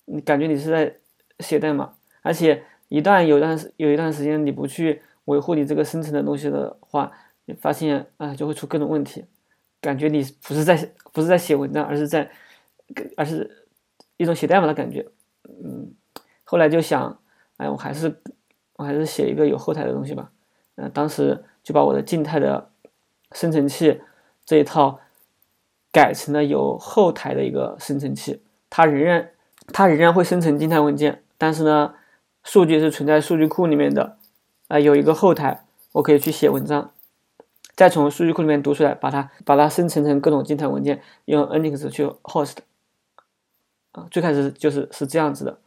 你感觉你是在写代码，而且一旦有段有一段时间你不去维护你这个生成的东西的话，你发现啊就会出各种问题，感觉你不是在不是在写文章，而是在而是一种写代码的感觉。嗯，后来就想，哎，我还是我还是写一个有后台的东西吧。嗯，当时就把我的静态的生成器这一套改成了有后台的一个生成器。它仍然它仍然会生成静态文件，但是呢，数据是存在数据库里面的。啊，有一个后台，我可以去写文章，再从数据库里面读出来，把它把它生成成各种静态文件，用 Nginx 去 host。啊，最开始就是是这样子的，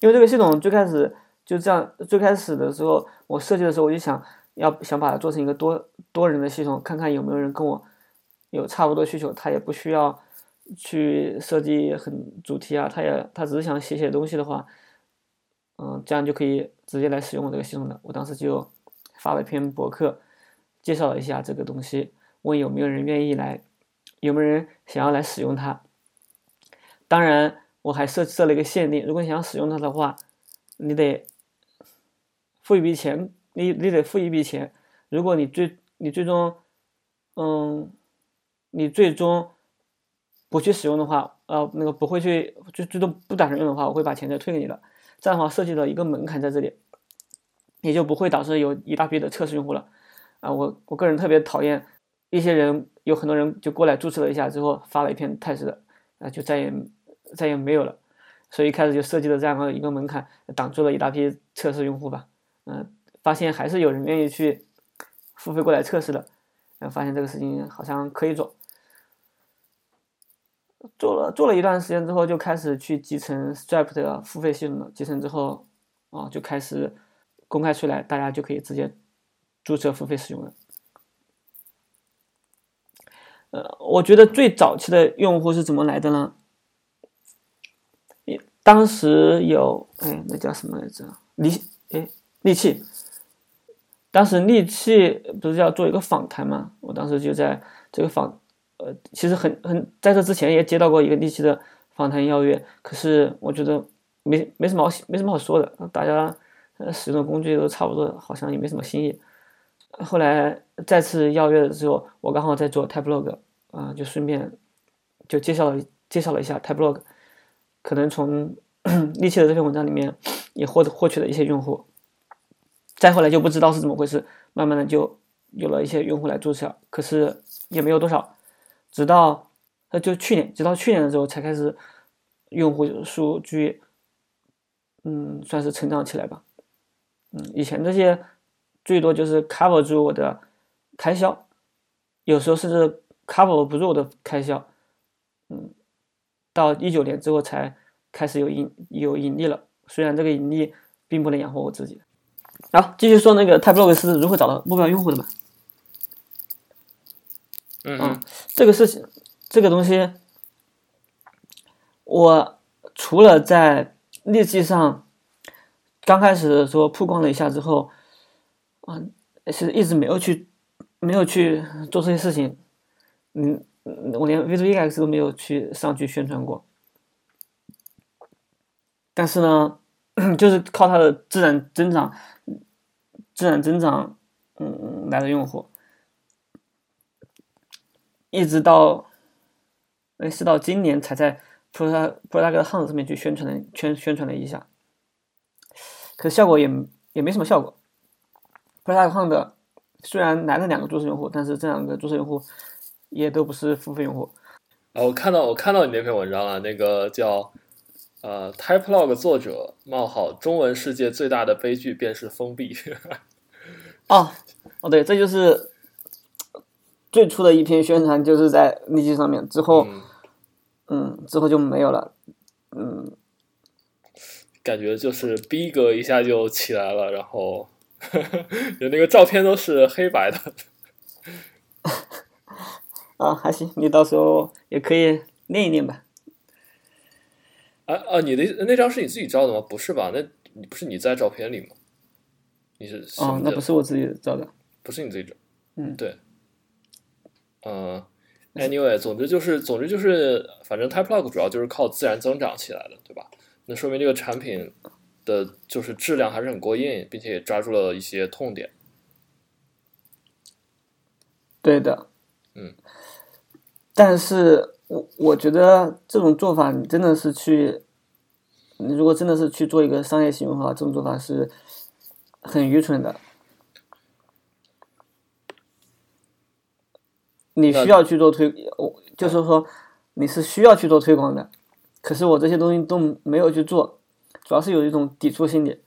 因为这个系统最开始就这样，最开始的时候我设计的时候我就想要想把它做成一个多多人的系统，看看有没有人跟我有差不多需求，他也不需要去设计很主题啊，他也他只是想写写东西的话，嗯，这样就可以直接来使用我这个系统的。我当时就发了一篇博客，介绍了一下这个东西，问有没有人愿意来，有没有人想要来使用它。当然，我还设设了一个限定，如果你想使用它的话，你得付一笔钱，你你得付一笔钱。如果你最你最终，嗯，你最终不去使用的话，呃，那个不会去就最终不打算用的话，我会把钱再退给你的。这样的话，设计了一个门槛在这里，也就不会导致有一大批的测试用户了。啊，我我个人特别讨厌一些人，有很多人就过来注册了一下之后，发了一篇 test 的，啊，就再也。再也没有了，所以一开始就设计了这样的一个门槛，挡住了一大批测试用户吧。嗯，发现还是有人愿意去付费过来测试的，然后发现这个事情好像可以做。做了做了一段时间之后，就开始去集成 Stripe 的付费系统了。集成之后，啊，就开始公开出来，大家就可以直接注册付费使用了。呃，我觉得最早期的用户是怎么来的呢？当时有，哎，那叫什么来着？利，哎，利器。当时利器不是要做一个访谈嘛？我当时就在这个访。呃，其实很很，在这之前也接到过一个利器的访谈邀约，可是我觉得没没什么好没什么好说的，大家呃使用的工具都差不多，好像也没什么新意。后来再次邀约的时候，我刚好在做 Typelog，啊，就顺便就介绍了介绍了一下 Typelog，可能从 (clears throat) 利器的这篇文章里面也获获取了一些用户。再后来就不知道是怎么回事，慢慢的就有了一些用户来注册，可是也没有多少。直到，呃，就去年，直到去年的时候才开始，用户数据，嗯，算是成长起来吧。嗯，以前这些最多就是 cover 住我的开销，有时候甚至 cover 不住我的开销。嗯，到一九年之后才开始有盈有盈利了，虽然这个盈利并不能养活我自己。好，继续说那个 Typelog 是如何找到目标用户的吧。嗯，这个事情，这个东西，我除了在日记上刚开始的时候曝光了一下之后，啊，是一直没有去没有去做这些事情。嗯，我连 v 2 x 都没有去上去宣传过。但是呢，(clears throat) 就是靠它的自然增长，自然增长，嗯，来的用户。一直到，哎，是到今年才在 Pro Product Hunt 上面去宣传的，宣宣传了一下，可效果也也没什么效果。Product Hunt 虽然来了两个注册用户，但是这两个注册用户也都不是付费用户。啊，我看到我看到你那篇文章了，那个叫呃 Typelog 作者冒号中文世界最大的悲剧便是封闭。哦 (laughs) 哦，对，这就是。最初的一篇宣传就是在利器上面，之后，嗯，之后就没有了，嗯，感觉就是逼格一下就起来了，然后 (laughs) 有那个照片都是黑白的，(laughs) 啊，还行，你到时候也可以练一练吧。啊啊，你的那张是你自己照的吗？不是吧？那你不是你在照片里吗？你是哦，那不是我自己照的，不是你自己照，嗯，对。嗯，anyway，总之就是，总之就是，反正 Typelog 主要就是靠自然增长起来的，对吧？那说明这个产品的就是质量还是很过硬，并且也抓住了一些痛点。对的，嗯。但是我我觉得这种做法，你真的是去，你如果真的是去做一个商业行为的话，这种做法是很愚蠢的。你需要去做推，我就是说你是需要去做推广的，可是我这些东西都没有去做，主要是有一种抵触心理。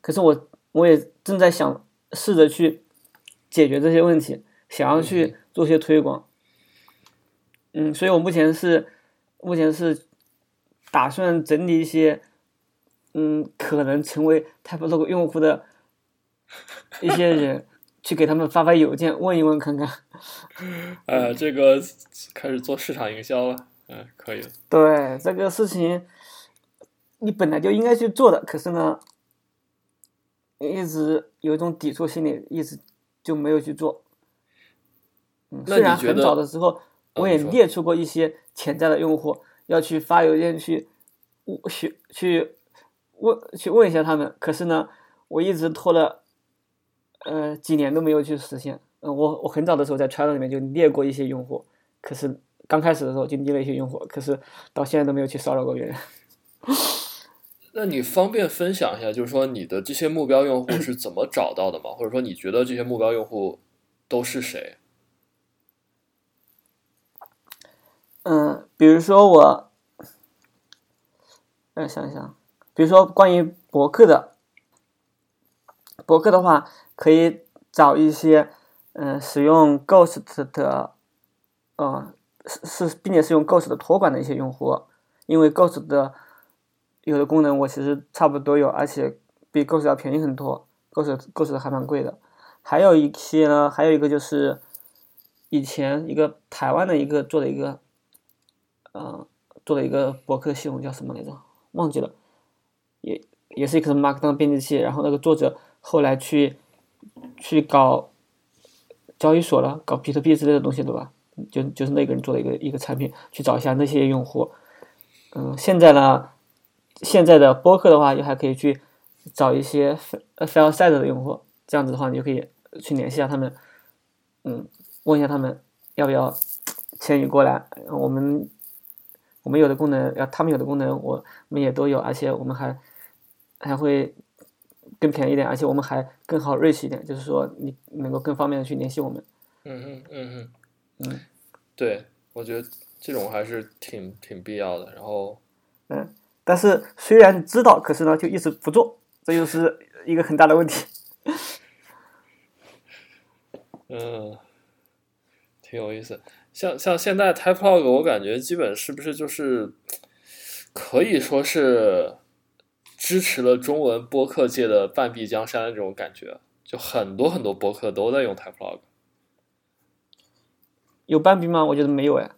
可是我我也正在想试着去解决这些问题，想要去做些推广。嗯，所以我目前是目前是打算整理一些，嗯，可能成为 Typelog 用户的一些人。去给他们发发邮件，问一问看看。呃，(laughs) 这个开始做市场营销了，嗯，可以。对这个事情，你本来就应该去做的，可是呢，一直有一种抵触心理，一直就没有去做。嗯，虽然很早的时候我也列出过一些潜在的用户，要去发邮件去去去问去问一下他们，可是呢，我一直拖了。呃，几年都没有去实现。嗯，我我很早的时候在 Twitter 里面就列过一些用户，可是刚开始的时候就列了一些用户，可是到现在都没有去骚扰过别人。(laughs) 那你方便分享一下，就是说你的这些目标用户是怎么找到的吗？或者说你觉得这些目标用户都是谁？嗯，比如说我，呃，想一想，比如说关于博客的，博客的话，可以找一些，嗯、使用 Ghost 的，呃，是是，并且是用 Ghost 的托管的一些用户，因为 Ghost 的有的功能我其实差不多有，而且比 Ghost 要便宜很多，Ghost Ghost 还蛮贵的。还有一些呢，还有一个就是以前一个台湾的一个做的一个，呃，做的一个博客系统叫什么来着？忘记了，也也是一个 Markdown 编辑器。然后那个作者后来去去搞交易所了，搞比特币之类的东西，对吧？就就是那个人做的一个一个产品，去找一下那些用户。嗯，现在呢，现在的播客的话，就还可以去找一些 File Side 的用户，这样子的话，你就可以去联系一下他们，嗯，问一下他们要不要迁移过来。我们我们有的功能，要他们有的功能，我们也都有，而且我们还还会更便宜一点，而且我们还更好 reach 一点，就是说你能够更方便的去联系我们。嗯嗯嗯嗯嗯，对，我觉得这种还是挺挺必要的。然后，嗯，但是虽然知道，可是呢就一直不做，这就是一个很大的问题。(laughs) 嗯，挺有意思。像像现在 Typelog，我感觉基本是不是就是可以说是支持了中文播客界的半壁江山的这种感觉，就很多很多播客都在用 Typelog。有半壁吗？我觉得没有哎。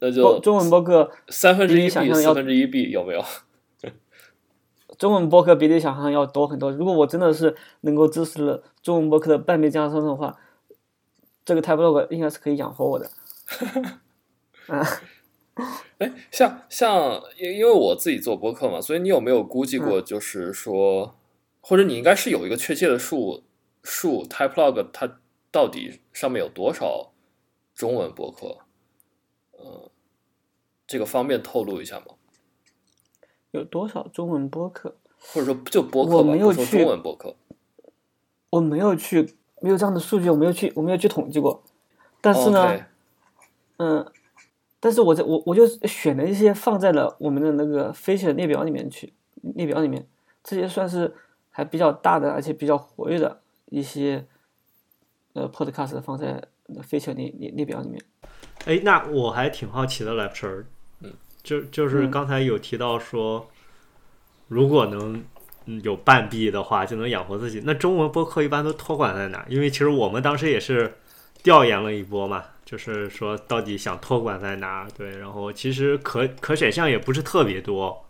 那就中文播客，三分之一比四分之一 B 有没有？(laughs) 中文播客比你想象要多很多。如果我真的是能够支持了中文播客的半壁江山的话，这个 Typelog 应该是可以养活我的。(laughs) 啊，(laughs) 哎，像像因因为我自己做播客嘛，所以你有没有估计过，就是说，或者你应该是有一个确切的数数 Typelog 它到底上面有多少中文博客？呃，这个方便透露一下吗？有多少中文播客？或者说就播客我没有去中文播客。我没有去，没有这样的数据，我没有去，我没有去统计过。但是呢嗯，但是我在我我就选了一些放在了我们的那个 feature 列表里面去，列表里面这些算是还比较大的，而且比较活跃的一些呃 podcast 放在 feature 列列列表里面。哎，那我还挺好奇的，Lecture，嗯，就就是嗯刚才有提到说，如果能嗯有半币的话，就能养活自己。那中文播客一般都托管在哪？因为其实我们当时也是调研了一波嘛，就是说到底想托管在哪？对，然后其实可可选项也不是特别多，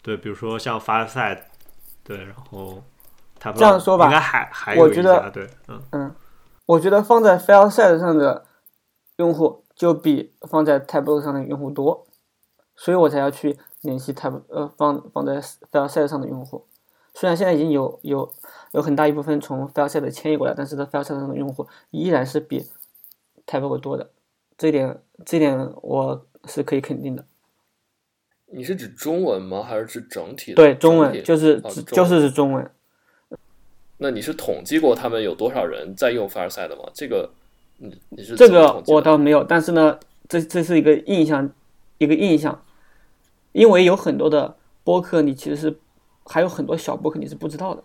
对，比如说像 Fireside，对，然后他这样说吧应该还还有一家，对，嗯。嗯，我觉得放在 File Side 上的用户就比放在 Tableau 上的用户多，所以我才要去联系 Tab 呃放放在 File Side 上的用户。虽然现在已经有有有很大一部分从 File Side 迁移过来，但是在 File Side 上的用户依然是比 Tableau 多的，这一点这一点我是可以肯定的。你是指中文吗？还是指整体的？对，中文就是哦就是指中文。那你是统计过他们有多少人在用 Fireside 吗？这个，你你是这个我倒没有，但是呢，这这是一个印象，一个印象，因为有很多的播客，你其实是还有很多小播客你是不知道的，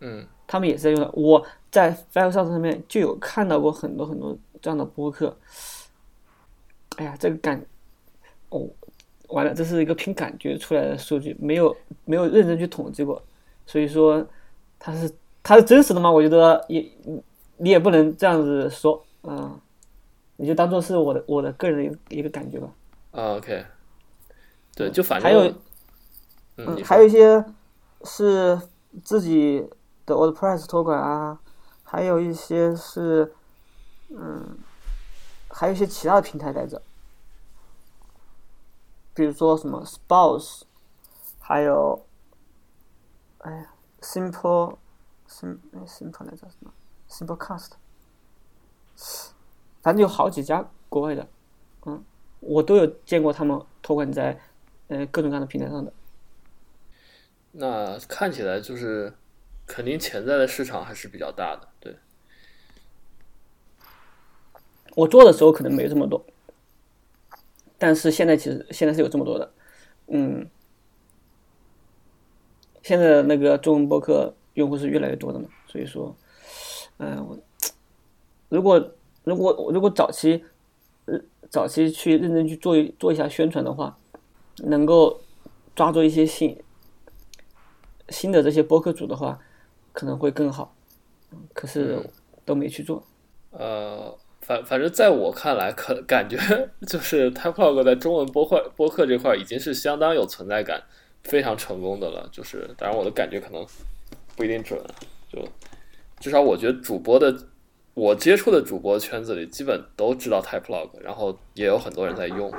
嗯他们也是在用的。我在上上面就有看到过很多很多这样的播客。哎呀，这个感，哦，完了，这是一个凭感觉出来的数据，没有没有认真去统计过，所以说它是它是真实的吗？我觉得也你也不能这样子说，嗯，你就当做是我的我的个人的一个感觉吧。啊，OK，对，就反正还有嗯，嗯，还有一些是自己的 WordPress 托管啊，还有一些是，嗯，还有一些其他的平台来着，比如说什么 Spouse，还有，哎呀，Simple Sim 哎 Simple 来着什么 Simplecast，反正有好几家国外的，嗯，我都有见过他们托管在，呃，各种各样的平台上的。那看起来就是肯定潜在的市场还是比较大的，对，我做的时候可能没这么多，但是现在其实现在是有这么多的，嗯，现在的那个中文博客用户是越来越多的嘛，所以说，嗯、我如果如果如果早期，呃，早期去认真去做一做一下宣传的话，能够抓住一些新新的这些博客主的话，可能会更好。可是都没去做。呃，反反正在我看来，可感觉 (laughs) 就是 Typelog 在中文播客播客这块已经是相当有存在感、非常成功的了。就是当然我的感觉可能不一定准，就至少我觉得主播的我接触的主播圈子里基本都知道 Typelog，然后也有很多人在用。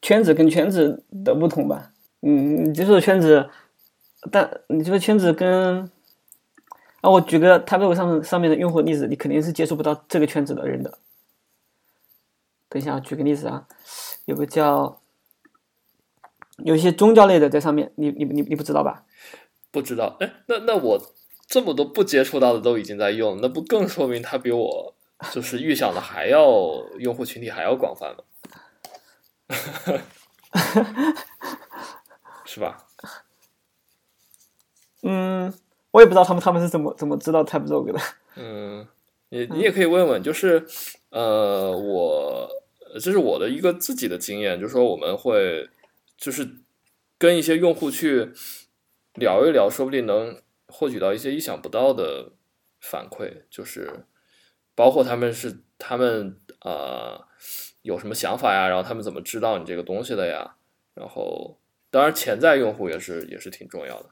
圈子跟圈子的不同吧，嗯，你接触的圈子，但你这个圈子跟啊，我举个 b l o 上上面的用户例子，你肯定是接触不到这个圈子的人的。等一下，举个例子啊，有个叫有一些宗教类的在上面，你你你你不知道吧？不知道，哎，那那我这么多不接触到的都已经在用，那不更说明他比我就是预想的还要用户群体还要广泛吗？(laughs) 是吧？嗯，我也不知道他们他们是怎么怎么知道 Type Logo 的。嗯，你你也可以问问，就是呃，我这是我的一个自己的经验，就是说我们会就是跟一些用户去聊一聊，说不定能获取到一些意想不到的反馈，就是包括他们是他们呃有什么想法呀，然后他们怎么知道你这个东西的呀，然后当然潜在用户也是也是挺重要的，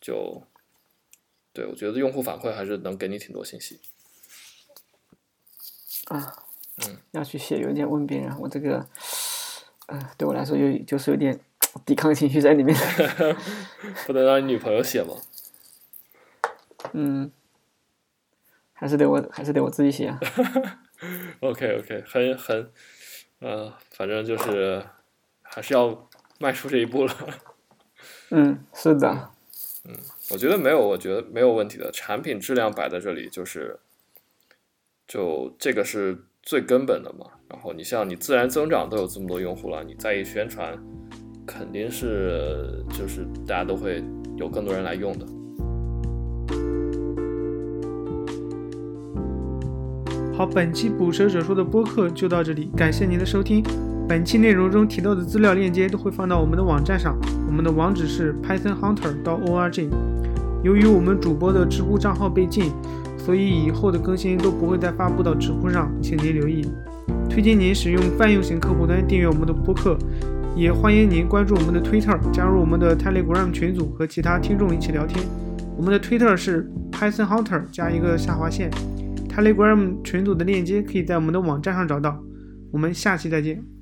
就对我觉得用户反馈还是能给你挺多信息。啊，嗯，要去写邮件问别人，我这个，呃，对我来说有就是有点抵抗情绪在里面。(laughs) (laughs) 不能让你女朋友写吗？嗯，还是得我还是得我自己写啊。(laughs) OK OK，很很，呃，反正就是还是要迈出这一步了。嗯，是的，嗯我觉得没有，我觉得没有问题的。产品质量摆在这里，就是就这个是最根本的嘛。然后你像你自然增长都有这么多用户了，你再一宣传，肯定是就是大家都会有更多人来用的。好，本期捕蛇者说的播客就到这里，感谢您的收听。本期内容中提到的资料链接都会放到我们的网站上，我们的网址是 pythonhunter.org。由于我们主播的知乎账号被禁，所以以后的更新都不会再发布到知乎上，请您留意。推荐您使用泛用型客户端订阅我们的播客，也欢迎您关注我们的 Twitter，加入我们的 Telegram 群组和其他听众一起聊天。我们的 Twitter 是 pythonhunter 加一个下划线。Telegram 群组的链接可以在我们的网站上找到。我们下期再见。